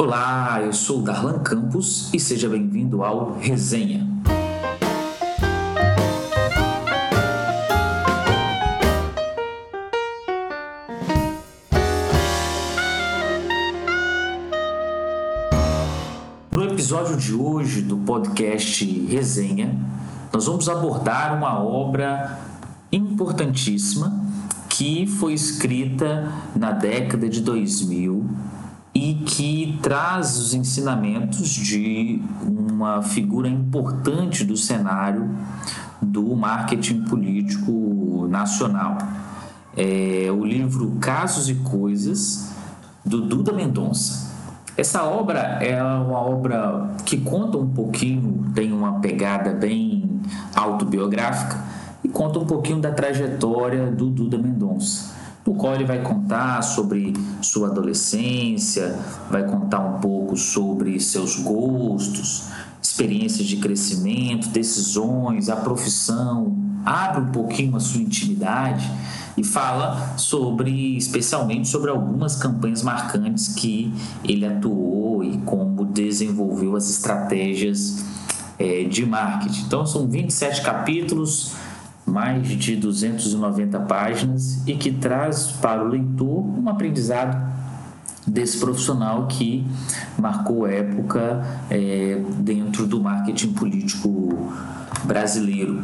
Olá, eu sou Darlan Campos e seja bem-vindo ao Resenha. No episódio de hoje do podcast Resenha, nós vamos abordar uma obra importantíssima que foi escrita na década de 2000 e que traz os ensinamentos de uma figura importante do cenário do marketing político nacional. É o livro Casos e Coisas, do Duda Mendonça. Essa obra é uma obra que conta um pouquinho, tem uma pegada bem autobiográfica e conta um pouquinho da trajetória do Duda Mendonça no qual ele vai contar sobre sua adolescência, vai contar um pouco sobre seus gostos, experiências de crescimento, decisões, a profissão, abre um pouquinho a sua intimidade e fala sobre, especialmente sobre algumas campanhas marcantes que ele atuou e como desenvolveu as estratégias é, de marketing. Então são 27 capítulos mais de 290 páginas e que traz para o leitor um aprendizado desse profissional que marcou época é, dentro do marketing político brasileiro.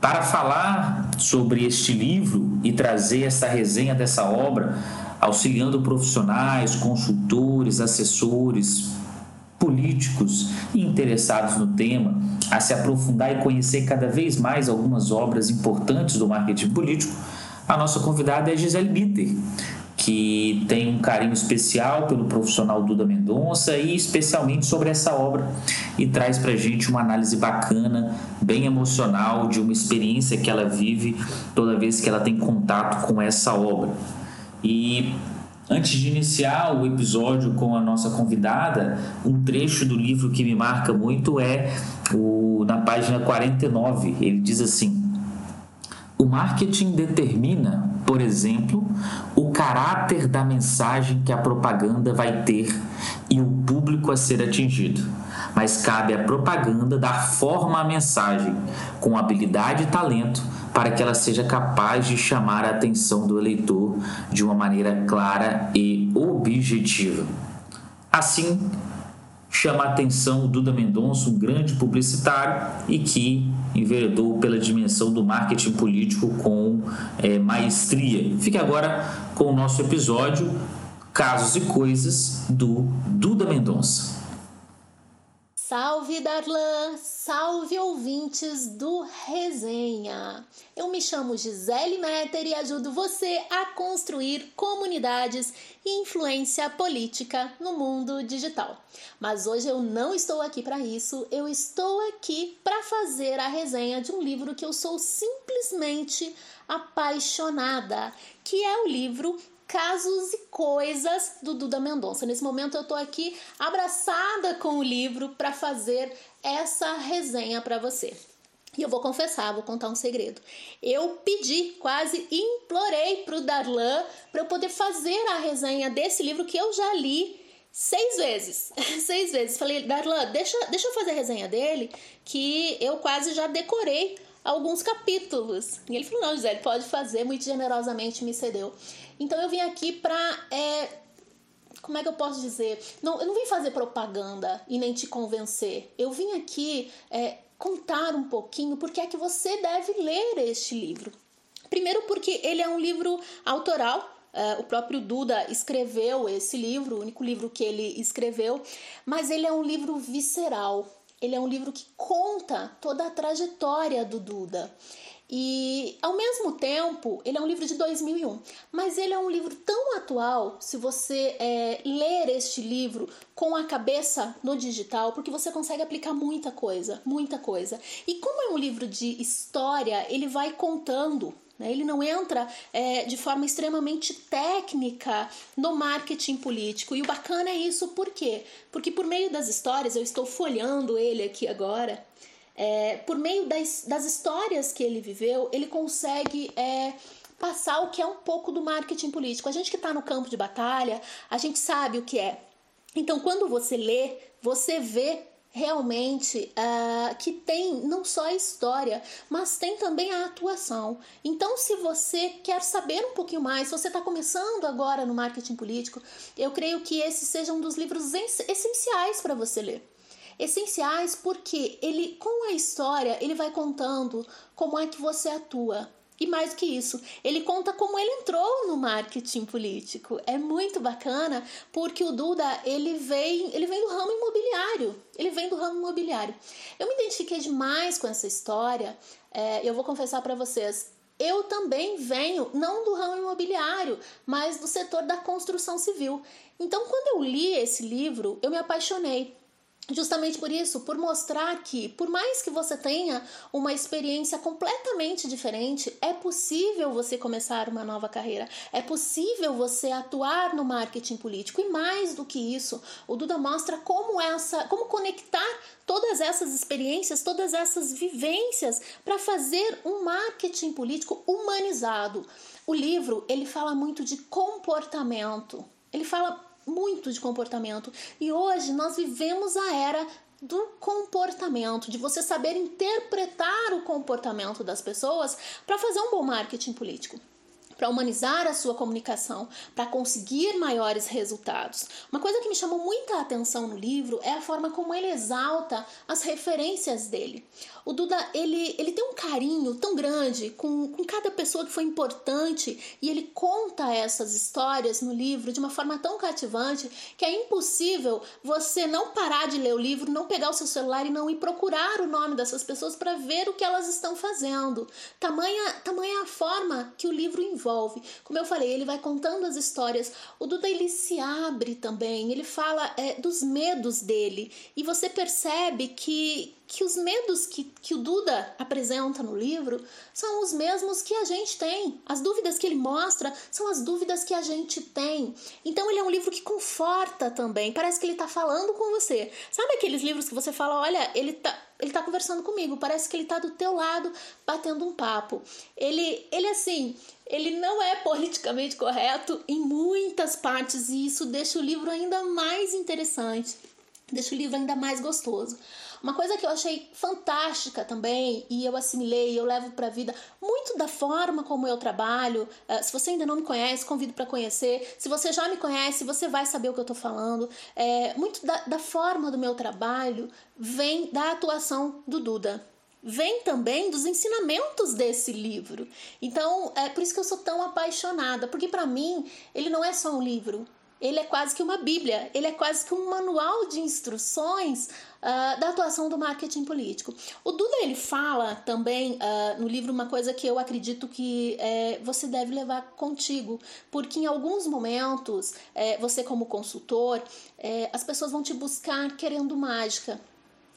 Para falar sobre este livro e trazer essa resenha dessa obra, auxiliando profissionais, consultores, assessores, políticos interessados no tema a se aprofundar e conhecer cada vez mais algumas obras importantes do marketing político, a nossa convidada é Gisele Bitter, que tem um carinho especial pelo profissional Duda Mendonça e especialmente sobre essa obra e traz para gente uma análise bacana, bem emocional de uma experiência que ela vive toda vez que ela tem contato com essa obra. E Antes de iniciar o episódio com a nossa convidada, um trecho do livro que me marca muito é o, na página 49. Ele diz assim: O marketing determina, por exemplo, o caráter da mensagem que a propaganda vai ter e o público a ser atingido. Mas cabe à propaganda dar forma à mensagem, com habilidade e talento para que ela seja capaz de chamar a atenção do eleitor de uma maneira clara e objetiva. Assim, chama a atenção o Duda Mendonça, um grande publicitário e que enveredou pela dimensão do marketing político com é, maestria. Fique agora com o nosso episódio Casos e Coisas do Duda Mendonça. Salve Darlan, salve ouvintes do Resenha. Eu me chamo Gisele Metter e ajudo você a construir comunidades e influência política no mundo digital. Mas hoje eu não estou aqui para isso, eu estou aqui para fazer a resenha de um livro que eu sou simplesmente apaixonada, que é o livro casos e coisas do Duda Mendonça. Nesse momento eu tô aqui abraçada com o livro para fazer essa resenha para você. E eu vou confessar, vou contar um segredo. Eu pedi, quase implorei pro Darlan para eu poder fazer a resenha desse livro que eu já li seis vezes. seis vezes. Falei, Darlan, deixa, deixa eu fazer a resenha dele, que eu quase já decorei alguns capítulos. E ele falou: não, Gisele, pode fazer, muito generosamente me cedeu. Então eu vim aqui pra. É, como é que eu posso dizer? Não, eu não vim fazer propaganda e nem te convencer. Eu vim aqui é, contar um pouquinho porque é que você deve ler este livro. Primeiro, porque ele é um livro autoral, Uh, o próprio Duda escreveu esse livro, o único livro que ele escreveu, mas ele é um livro visceral. Ele é um livro que conta toda a trajetória do Duda. E ao mesmo tempo, ele é um livro de 2001, mas ele é um livro tão atual. Se você é, ler este livro com a cabeça no digital, porque você consegue aplicar muita coisa, muita coisa. E como é um livro de história, ele vai contando né? Ele não entra é, de forma extremamente técnica no marketing político. E o bacana é isso, por quê? Porque por meio das histórias, eu estou folhando ele aqui agora, é, por meio das, das histórias que ele viveu, ele consegue é, passar o que é um pouco do marketing político. A gente que está no campo de batalha, a gente sabe o que é Então, quando você lê, você vê realmente uh, que tem não só a história, mas tem também a atuação. Então, se você quer saber um pouquinho mais, se você está começando agora no marketing político, eu creio que esse seja um dos livros essenciais para você ler. Essenciais porque ele, com a história, ele vai contando como é que você atua, e mais que isso, ele conta como ele entrou no marketing político. É muito bacana porque o Duda ele vem, ele vem do ramo imobiliário. Ele vem do ramo imobiliário. Eu me identifiquei demais com essa história. É, eu vou confessar para vocês, eu também venho não do ramo imobiliário, mas do setor da construção civil. Então, quando eu li esse livro, eu me apaixonei. Justamente por isso, por mostrar que, por mais que você tenha uma experiência completamente diferente, é possível você começar uma nova carreira, é possível você atuar no marketing político. E mais do que isso, o Duda mostra como essa, como conectar todas essas experiências, todas essas vivências para fazer um marketing político humanizado. O livro, ele fala muito de comportamento. Ele fala muito de comportamento. E hoje nós vivemos a era do comportamento, de você saber interpretar o comportamento das pessoas para fazer um bom marketing político para humanizar a sua comunicação, para conseguir maiores resultados. Uma coisa que me chamou muita atenção no livro é a forma como ele exalta as referências dele. O Duda, ele, ele tem um carinho tão grande com, com cada pessoa que foi importante e ele conta essas histórias no livro de uma forma tão cativante que é impossível você não parar de ler o livro, não pegar o seu celular e não ir procurar o nome dessas pessoas para ver o que elas estão fazendo. Tamanha, tamanha a forma que o livro envolve Como eu falei, ele vai contando as histórias. O Duda ele se abre também, ele fala é, dos medos dele e você percebe que que os medos que, que o Duda apresenta no livro são os mesmos que a gente tem. As dúvidas que ele mostra são as dúvidas que a gente tem. Então ele é um livro que conforta também. Parece que ele está falando com você. Sabe aqueles livros que você fala, olha, ele tá, ele tá conversando comigo, parece que ele está do teu lado batendo um papo. Ele, ele assim, ele não é politicamente correto em muitas partes e isso deixa o livro ainda mais interessante, deixa o livro ainda mais gostoso. Uma coisa que eu achei fantástica também e eu assimilei, eu levo para a vida muito da forma como eu trabalho. Uh, se você ainda não me conhece, convido para conhecer. Se você já me conhece, você vai saber o que eu estou falando. É, muito da, da forma do meu trabalho vem da atuação do Duda vem também dos ensinamentos desse livro. Então, é por isso que eu sou tão apaixonada, porque para mim ele não é só um livro, ele é quase que uma bíblia, ele é quase que um manual de instruções uh, da atuação do marketing político. O Duda ele fala também uh, no livro uma coisa que eu acredito que é, você deve levar contigo, porque em alguns momentos, é, você como consultor, é, as pessoas vão te buscar querendo mágica.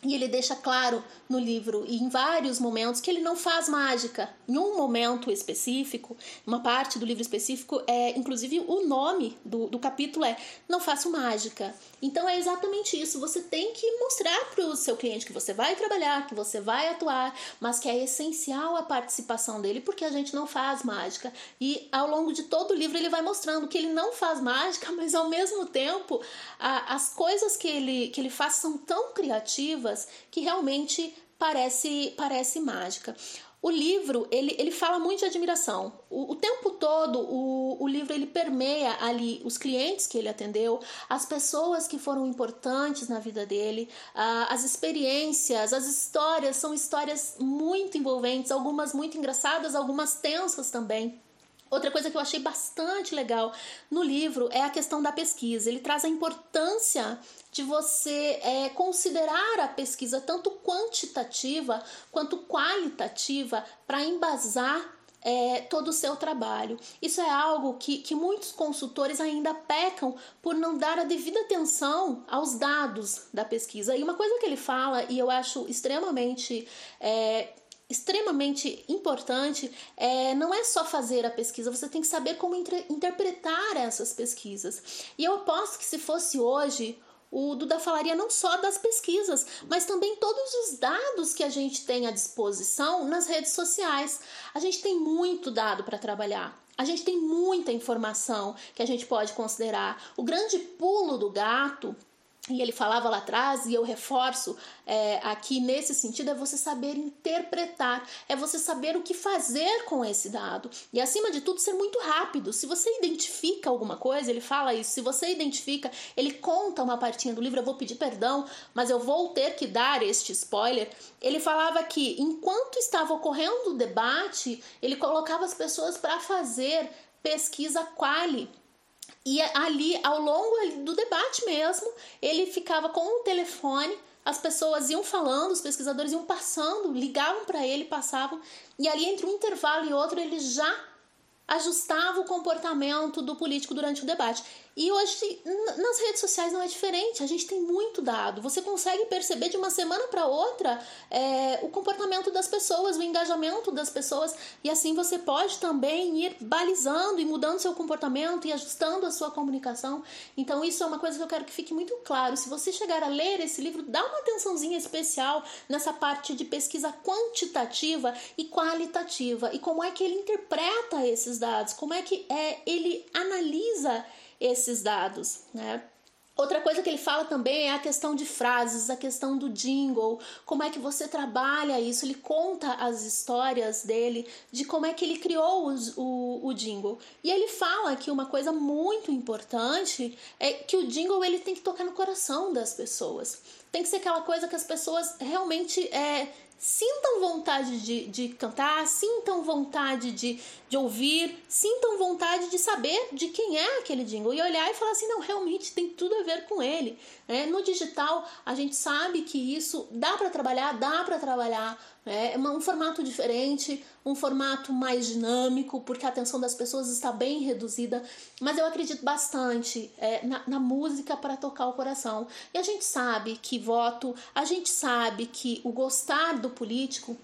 E ele deixa claro no livro e em vários momentos que ele não faz mágica. Em um momento específico, uma parte do livro específico, é inclusive o nome do, do capítulo é Não Faço Mágica. Então é exatamente isso. Você tem que mostrar para o seu cliente que você vai trabalhar, que você vai atuar, mas que é essencial a participação dele, porque a gente não faz mágica. E ao longo de todo o livro ele vai mostrando que ele não faz mágica, mas ao mesmo tempo a, as coisas que ele, que ele faz são tão criativas que realmente parece, parece mágica. O livro, ele, ele fala muito de admiração. O, o tempo todo, o, o livro ele permeia ali os clientes que ele atendeu, as pessoas que foram importantes na vida dele, as experiências, as histórias, são histórias muito envolventes, algumas muito engraçadas, algumas tensas também. Outra coisa que eu achei bastante legal no livro é a questão da pesquisa. Ele traz a importância de você é, considerar a pesquisa tanto quantitativa quanto qualitativa para embasar é, todo o seu trabalho. Isso é algo que, que muitos consultores ainda pecam por não dar a devida atenção aos dados da pesquisa. E uma coisa que ele fala, e eu acho extremamente é, extremamente importante é, não é só fazer a pesquisa, você tem que saber como interpretar essas pesquisas. E eu aposto que se fosse hoje, o Duda falaria não só das pesquisas, mas também todos os dados que a gente tem à disposição nas redes sociais. A gente tem muito dado para trabalhar. a gente tem muita informação que a gente pode considerar. O grande pulo do gato e ele falava lá atrás, e eu reforço é, aqui nesse sentido, é você saber interpretar, é você saber o que fazer com esse dado. E acima de tudo, ser muito rápido. Se você identifica alguma coisa, ele fala isso, se você identifica, ele conta uma partinha do livro, eu vou pedir perdão, mas eu vou ter que dar este spoiler. Ele falava que enquanto estava ocorrendo o debate, ele colocava as pessoas para fazer pesquisa quali e ali, ao longo do debate mesmo, ele ficava com o telefone, as pessoas iam falando, os pesquisadores iam passando, ligavam para ele, passavam, e ali entre um intervalo e outro ele já ajustava o comportamento do político durante o debate. E hoje nas redes sociais não é diferente, a gente tem muito dado. Você consegue perceber de uma semana para outra é, o comportamento das pessoas, o engajamento das pessoas, e assim você pode também ir balizando e mudando seu comportamento e ajustando a sua comunicação. Então, isso é uma coisa que eu quero que fique muito claro. Se você chegar a ler esse livro, dá uma atençãozinha especial nessa parte de pesquisa quantitativa e qualitativa e como é que ele interpreta esses dados, como é que é, ele analisa esses dados, né? Outra coisa que ele fala também é a questão de frases, a questão do jingle, como é que você trabalha isso. Ele conta as histórias dele, de como é que ele criou os, o, o jingle. E ele fala que uma coisa muito importante é que o jingle ele tem que tocar no coração das pessoas. Tem que ser aquela coisa que as pessoas realmente é, sintam vontade de, de cantar, sintam vontade de, de ouvir, sintam vontade de saber de quem é aquele jingle e olhar e falar assim: não, realmente tem tudo a ver com ele. É, no digital, a gente sabe que isso dá para trabalhar, dá para trabalhar é um formato diferente, um formato mais dinâmico, porque a atenção das pessoas está bem reduzida, mas eu acredito bastante é, na, na música para tocar o coração. E a gente sabe que voto, a gente sabe que o gostar do político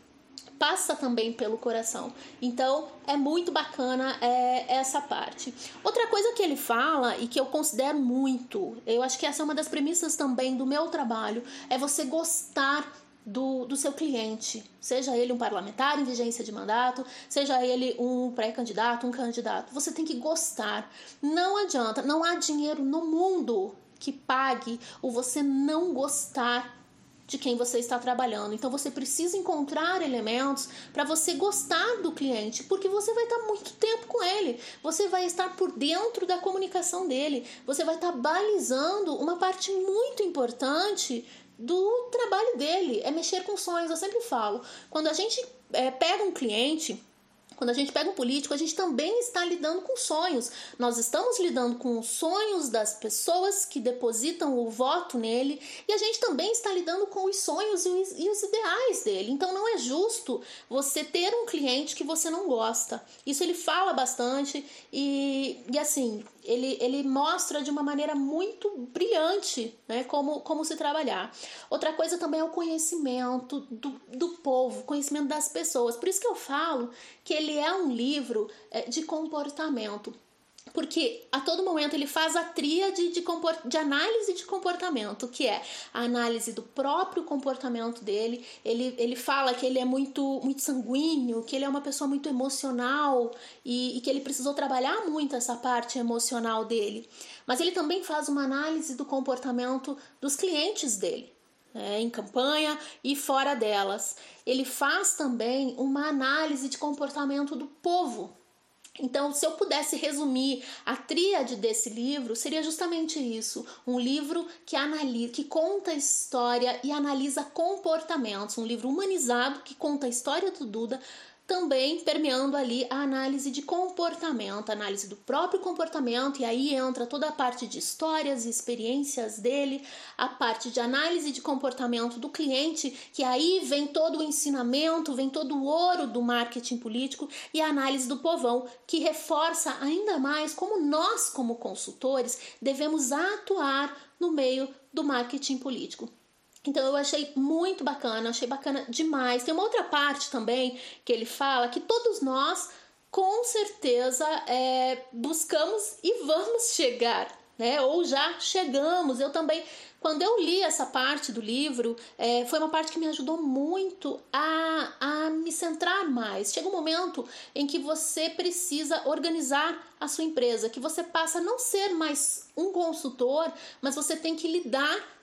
passa também pelo coração. Então é muito bacana é, essa parte. Outra coisa que ele fala e que eu considero muito, eu acho que essa é uma das premissas também do meu trabalho, é você gostar do, do seu cliente, seja ele um parlamentar em vigência de mandato, seja ele um pré-candidato, um candidato. Você tem que gostar. Não adianta, não há dinheiro no mundo que pague o você não gostar de quem você está trabalhando. Então você precisa encontrar elementos para você gostar do cliente, porque você vai estar muito tempo com ele. Você vai estar por dentro da comunicação dele. Você vai estar balizando uma parte muito importante do trabalho dele, é mexer com sonhos. Eu sempre falo, quando a gente é, pega um cliente quando a gente pega um político, a gente também está lidando com sonhos. Nós estamos lidando com os sonhos das pessoas que depositam o voto nele e a gente também está lidando com os sonhos e os, ideais dele. Então não é justo você ter um cliente que você não gosta. Isso ele fala bastante e, e assim, ele, ele mostra de uma maneira muito brilhante né, como, como se trabalhar. Outra coisa também é o conhecimento do, do povo, conhecimento das pessoas. Por isso que eu falo que ele é um livro é, de comportamento porque a todo momento ele faz a tríade de, de análise de comportamento, que é a análise do próprio comportamento dele. Ele, ele fala que ele é muito, muito sanguíneo, que ele é uma pessoa muito emocional e, e que ele precisou trabalhar muito essa parte emocional dele. Mas ele também faz uma análise do comportamento dos clientes dele. É, em campanha e fora delas. Ele faz também uma análise de comportamento do povo, então, se eu pudesse resumir a tríade desse livro, seria justamente isso: um livro que analisa, que conta história e analisa comportamentos, um livro humanizado que conta a história do Duda, também permeando ali a análise de comportamento, análise do próprio comportamento, e aí entra toda a parte de histórias e experiências dele, a parte de análise de comportamento do cliente, que aí vem todo o ensinamento, vem todo o ouro do marketing político, e a análise do povão, que reforça ainda mais como nós, como consultores, devemos atuar no meio do marketing político. Então eu achei muito bacana, achei bacana demais. Tem uma outra parte também que ele fala que todos nós com certeza é, buscamos e vamos chegar né? Ou já chegamos. Eu também, quando eu li essa parte do livro, é, foi uma parte que me ajudou muito a, a me centrar mais. Chega um momento em que você precisa organizar a sua empresa, que você passa a não ser mais um consultor, mas você tem que lidar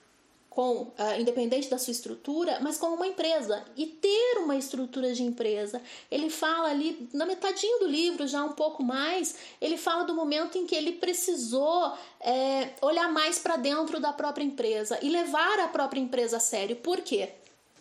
com, uh, independente da sua estrutura, mas como uma empresa e ter uma estrutura de empresa. Ele fala ali, na metadinho do livro, já um pouco mais, ele fala do momento em que ele precisou é, olhar mais para dentro da própria empresa e levar a própria empresa a sério. Por quê?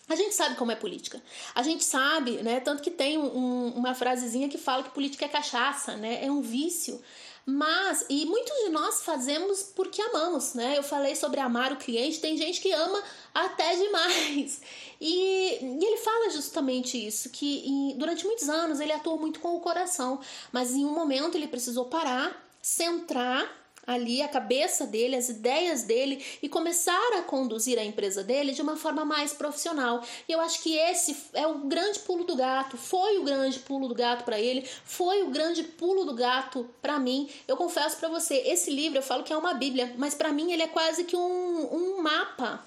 A gente sabe como é política. A gente sabe, né? Tanto que tem um, uma frasezinha que fala que política é cachaça, né? É um vício. Mas, e muitos de nós fazemos porque amamos, né? Eu falei sobre amar o cliente, tem gente que ama até demais. E, e ele fala justamente isso, que em, durante muitos anos ele atuou muito com o coração, mas em um momento ele precisou parar, centrar ali a cabeça dele, as ideias dele e começar a conduzir a empresa dele de uma forma mais profissional. E eu acho que esse é o grande pulo do gato, foi o grande pulo do gato para ele, foi o grande pulo do gato para mim. Eu confesso para você, esse livro eu falo que é uma bíblia, mas para mim ele é quase que um, um mapa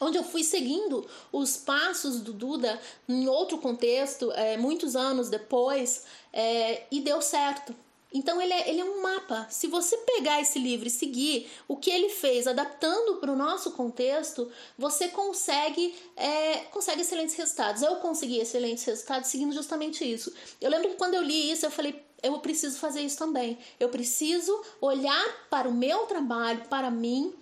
onde eu fui seguindo os passos do Duda em outro contexto, é, muitos anos depois, é, e deu certo. Então ele é, ele é um mapa. Se você pegar esse livro e seguir o que ele fez, adaptando para o nosso contexto, você consegue, é, consegue excelentes resultados. Eu consegui excelentes resultados seguindo justamente isso. Eu lembro que quando eu li isso, eu falei, eu preciso fazer isso também. Eu preciso olhar para o meu trabalho, para mim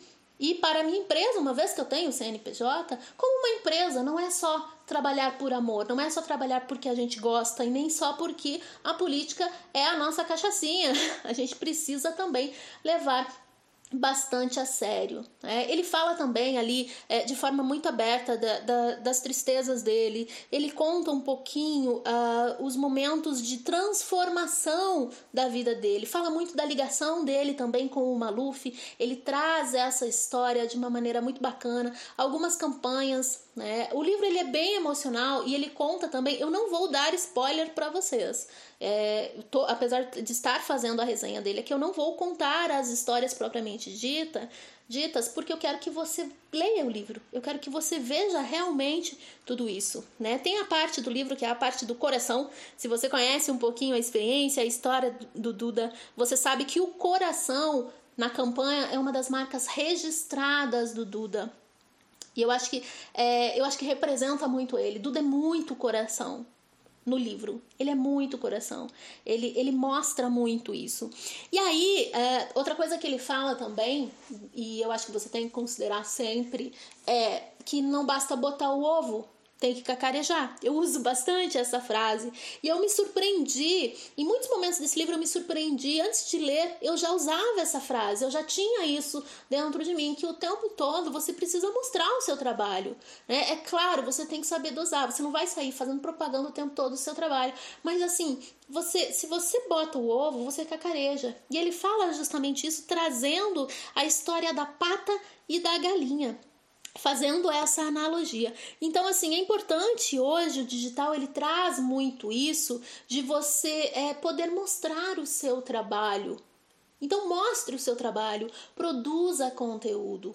e para a minha empresa, uma vez que eu tenho o CNPJ, como uma empresa, não é só trabalhar por amor, não é só trabalhar porque a gente gosta e nem só porque a política é a nossa cachaçinha. A gente precisa também levar bastante a sério. Né? Ele fala também ali é, de forma muito aberta da, da, das tristezas dele. Ele conta um pouquinho uh, os momentos de transformação da vida dele. Fala muito da ligação dele também com o Maluf. Ele traz essa história de uma maneira muito bacana. Algumas campanhas. Né? O livro ele é bem emocional e ele conta também. Eu não vou dar spoiler para vocês é, tô, apesar de estar fazendo a resenha dele aqui, eu não vou contar as histórias propriamente dita, ditas, porque eu quero que você leia o livro. Eu quero que você veja realmente tudo isso, né? Tem a parte do livro que é a parte do coração. Se você conhece um pouquinho a experiência, a história do Duda, você sabe que o coração na campanha é uma das marcas registradas do Duda. E eu acho que é, eu acho que representa muito ele. Duda é muito coração no livro. Ele é muito coração. Ele, ele mostra muito isso. E aí, é, outra coisa que ele fala também, e eu acho que você tem que considerar sempre, é que não basta botar o ovo tem que cacarejar. Eu uso bastante essa frase e eu me surpreendi. Em muitos momentos desse livro eu me surpreendi. Antes de ler, eu já usava essa frase, eu já tinha isso dentro de mim, que o tempo todo você precisa mostrar o seu trabalho. Né? É claro, você tem que saber dosar, você não vai sair fazendo propaganda o tempo todo do seu trabalho. Mas assim, você, se você bota o ovo, você cacareja. E ele fala justamente isso, trazendo a história da pata e da galinha fazendo essa analogia. Então, assim, é importante hoje o digital ele traz muito isso de você é, poder mostrar o seu trabalho. Então, mostre o seu trabalho, produza conteúdo.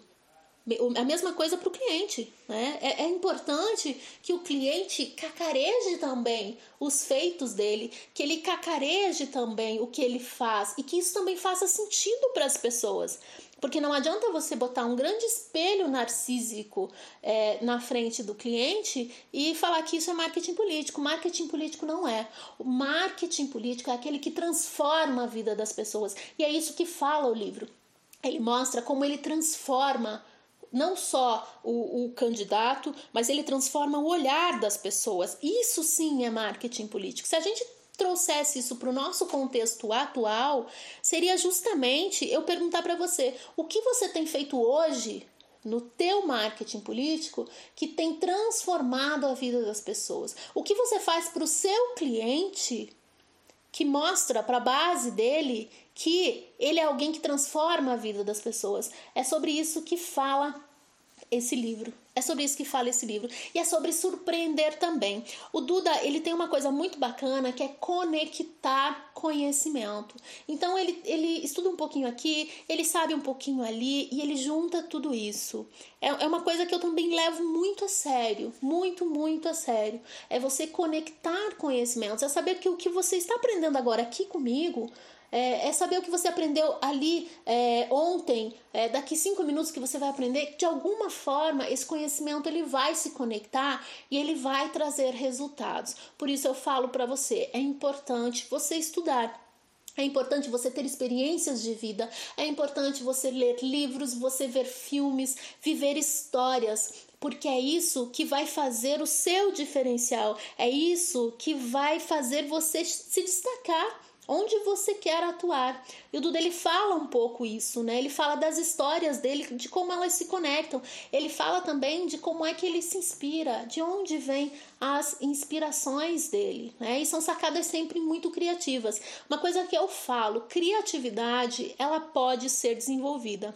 A mesma coisa para o cliente. Né? É, é, importante que o cliente cacareje também os feitos dele, que ele cacareje também o que ele faz e que isso também faça sentido para as pessoas. Porque não adianta você botar um grande espelho narcísico é, na frente do cliente e falar que isso é marketing político. Marketing político não é. O marketing político é aquele que transforma a vida das pessoas. E é isso que fala o livro. Ele mostra como ele transforma não só o, o, candidato, mas ele transforma o olhar das pessoas. Isso sim é marketing político. Se a gente trouxesse isso para o nosso contexto atual, seria justamente eu perguntar para você: o que você tem feito hoje no teu marketing político que tem transformado a vida das pessoas? O que você faz para o seu cliente que mostra para a base dele que ele é alguém que transforma a vida das pessoas? É sobre isso que fala esse livro. É sobre isso que fala esse livro. E é sobre surpreender também. O Duda, ele tem uma coisa muito bacana que é conectar conhecimento. Então ele, ele estuda um pouquinho aqui, ele sabe um pouquinho ali e ele junta tudo isso. É, é uma coisa que eu também levo muito a sério, muito, muito a sério. É você conectar conhecimentos, é saber que o que você está aprendendo agora aqui comigo é, é, saber o que você aprendeu ali é, ontem, é, daqui cinco minutos que você vai aprender, de alguma forma esse conhecimento ele vai se conectar e ele vai trazer resultados. Por isso eu falo para você, é importante você estudar. É importante você ter experiências de vida, é importante você ler livros, você ver filmes, viver histórias, porque é isso que vai fazer o seu diferencial, é isso que vai fazer você se destacar onde você quer atuar. E o Duda ele fala um pouco isso, né? Ele fala das histórias dele, de como elas se conectam. Ele fala também de como é que ele se inspira, de onde vem as inspirações dele, né? E são sacadas sempre muito criativas. Uma coisa que eu falo, criatividade, ela pode ser desenvolvida.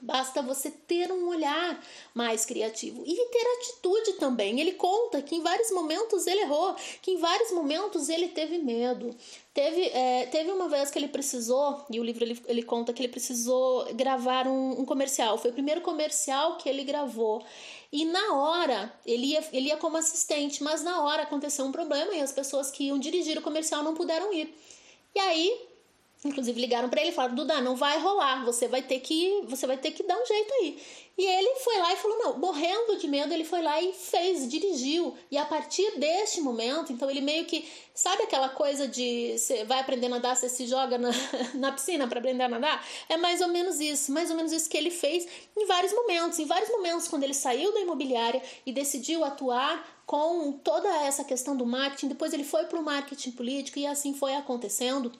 Basta você ter um olhar mais criativo e ter atitude também. Ele conta que em vários momentos ele errou, que em vários momentos ele teve medo. Teve, é, teve uma vez que ele precisou, e o livro ele, ele conta que ele precisou gravar um, um comercial. Foi o primeiro comercial que ele gravou. E na hora, ele ia, ele ia como assistente, mas na hora aconteceu um problema e as pessoas que iam dirigir o comercial não puderam ir. E aí Inclusive ligaram para ele e falaram: "Duda, não vai rolar, você vai ter que, você vai ter que dar um jeito aí". E ele foi lá e falou: "Não", morrendo de medo, ele foi lá e fez, dirigiu. E a partir deste momento, então ele meio que sabe aquela coisa de você vai aprender a nadar, você se joga na, na piscina para aprender a nadar? É mais ou menos isso, mais ou menos isso que ele fez em vários momentos, em vários momentos quando ele saiu da imobiliária e decidiu atuar com toda essa questão do marketing, depois ele foi para o marketing político e assim foi acontecendo.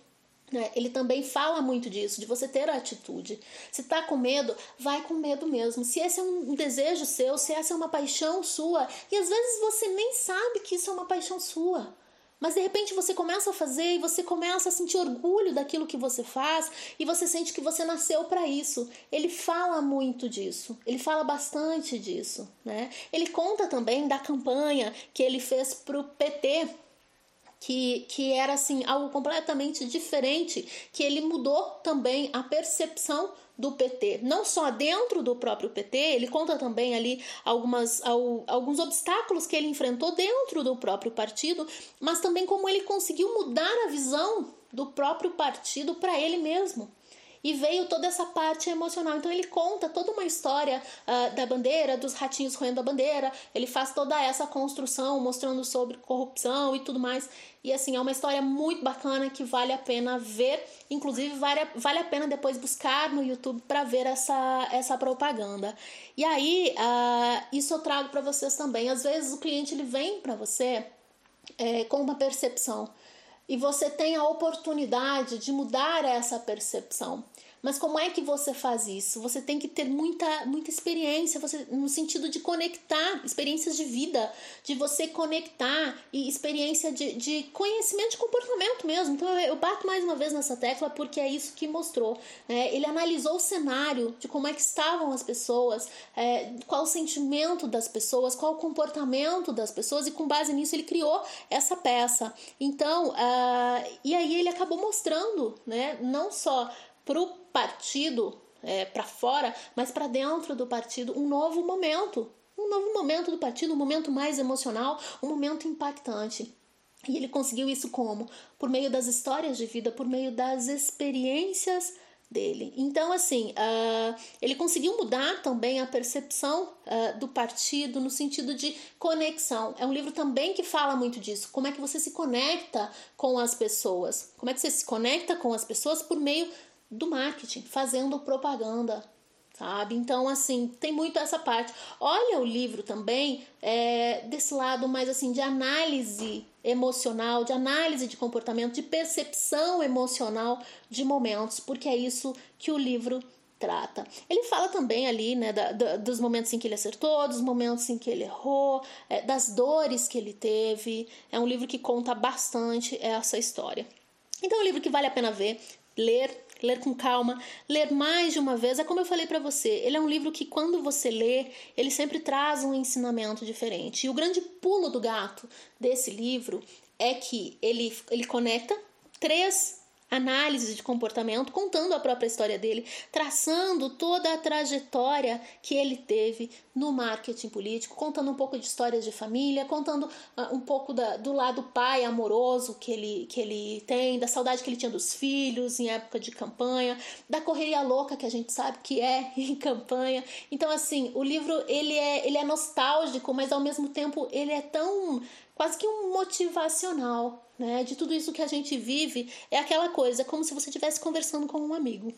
Né? Ele também fala muito disso, de você ter atitude. Se tá com medo, vai com medo mesmo. Se esse é um desejo seu, se essa é uma paixão sua, e às vezes você nem sabe que isso é uma paixão sua. Mas de repente você começa a fazer e você começa a sentir orgulho daquilo que você faz e você sente que você nasceu para isso. Ele fala muito disso, ele fala bastante disso, né? Ele conta também da campanha que ele fez pro PT que, que era assim algo completamente diferente, que ele mudou também a percepção do PT, não só dentro do próprio PT, ele conta também ali algumas, alguns obstáculos que ele enfrentou dentro do próprio partido, mas também como ele conseguiu mudar a visão do próprio partido para ele mesmo e veio toda essa parte emocional. Então ele conta toda uma história uh, da bandeira, dos ratinhos roendo a bandeira, ele faz toda essa construção mostrando sobre corrupção e tudo mais. E assim, é uma história muito bacana que vale a pena ver. Inclusive, vale, vale a pena depois buscar no YouTube para ver essa, essa propaganda. E aí, uh, isso eu trago para vocês também. Às vezes o cliente ele vem para você é, com uma percepção e você tem a oportunidade de mudar essa percepção. Mas como é que você faz isso? Você tem que ter muita, muita experiência, você, no sentido de conectar, experiências de vida, de você conectar e experiência de, de conhecimento de comportamento mesmo. Então eu, eu bato mais uma vez nessa tecla porque é isso que mostrou. Né? Ele analisou o cenário de como é que estavam as pessoas, é, qual o sentimento das pessoas, qual o comportamento das pessoas, e com base nisso ele criou essa peça. Então, uh, e aí ele acabou mostrando, né, não só para o partido, é, para fora, mas para dentro do partido, um novo momento. Um novo momento do partido, um momento mais emocional, um momento impactante. E ele conseguiu isso como? Por meio das histórias de vida, por meio das experiências dele. Então, assim, uh, ele conseguiu mudar também a percepção uh, do partido no sentido de conexão. É um livro também que fala muito disso. Como é que você se conecta com as pessoas? Como é que você se conecta com as pessoas por meio do marketing, fazendo propaganda, sabe? Então, assim, tem muito essa parte. Olha o livro também é, desse lado mais assim de análise emocional, de análise de comportamento, de percepção emocional de momentos, porque é isso que o livro trata. Ele fala também ali, né, da, da, dos momentos em que ele acertou, dos momentos em que ele errou, é, das dores que ele teve. É um livro que conta bastante essa história. Então, é um livro que vale a pena ver, ler ler com calma, ler mais de uma vez. É como eu falei para você, ele é um livro que quando você lê, ele sempre traz um ensinamento diferente. E o grande pulo do gato desse livro é que ele, ele conecta três análise de comportamento, contando a própria história dele, traçando toda a trajetória que ele teve no marketing político, contando um pouco de histórias de família, contando uh, um pouco da, do lado pai amoroso que ele, que ele tem, da saudade que ele tinha dos filhos em época de campanha, da correria louca que a gente sabe que é em campanha. Então, assim, o livro ele é, ele é nostálgico, mas ao mesmo tempo ele é tão quase que um motivacional, né? De tudo isso que a gente vive, é aquela coisa, como se você estivesse conversando com um amigo.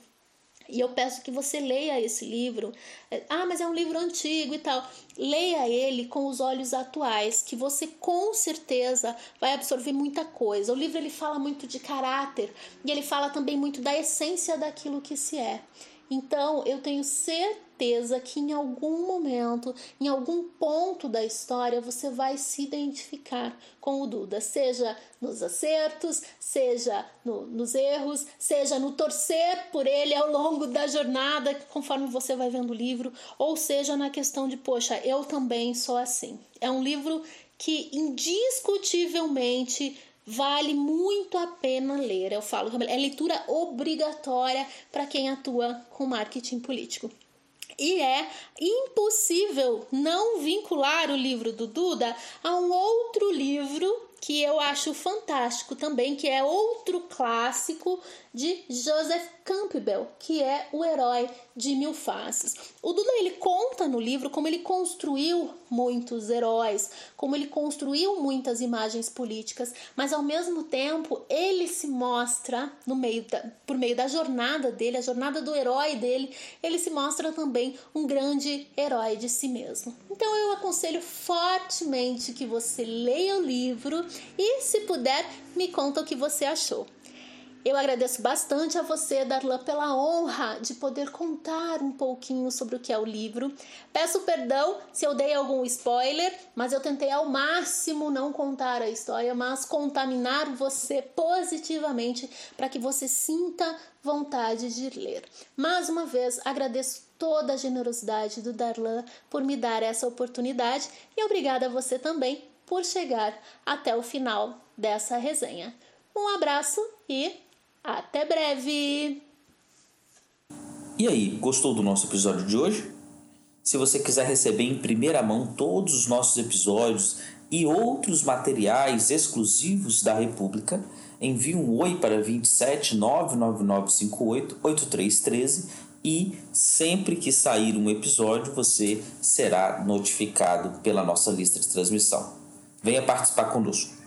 E eu peço que você leia esse livro. É, ah, mas é um livro antigo e tal. Leia ele com os olhos atuais, que você com certeza vai absorver muita coisa. O livro ele fala muito de caráter e ele fala também muito da essência daquilo que se é. Então, eu tenho certeza que em algum momento, em algum ponto da história, você vai se identificar com o Duda, seja nos acertos, seja no, nos erros, seja no torcer por ele ao longo da jornada, conforme você vai vendo o livro, ou seja na questão de, poxa, eu também sou assim. É um livro que indiscutivelmente vale muito a pena ler. Eu falo, é leitura obrigatória para quem atua com marketing político. E é impossível não vincular o livro do Duda a um outro livro que eu acho fantástico também, que é outro clássico de Joseph Campbell, que é o herói de mil faces. O Duda ele conta no livro como ele construiu muitos heróis, como ele construiu muitas imagens políticas, mas ao mesmo tempo ele se mostra no meio da, por meio da jornada dele, a jornada do herói dele, ele se mostra também um grande herói de si mesmo. Então eu aconselho fortemente que você leia o livro e, se puder, me conta o que você achou. Eu agradeço bastante a você, Darlan, pela honra de poder contar um pouquinho sobre o que é o livro. Peço perdão se eu dei algum spoiler, mas eu tentei ao máximo não contar a história, mas contaminar você positivamente para que você sinta vontade de ler. Mais uma vez, agradeço toda a generosidade do Darlan por me dar essa oportunidade e obrigada a você também por chegar até o final dessa resenha. Um abraço e até breve! E aí, gostou do nosso episódio de hoje? Se você quiser receber em primeira mão todos os nossos episódios e outros materiais exclusivos da República, envie um oi para 27 99958 8313 e sempre que sair um episódio você será notificado pela nossa lista de transmissão. Venha participar conosco.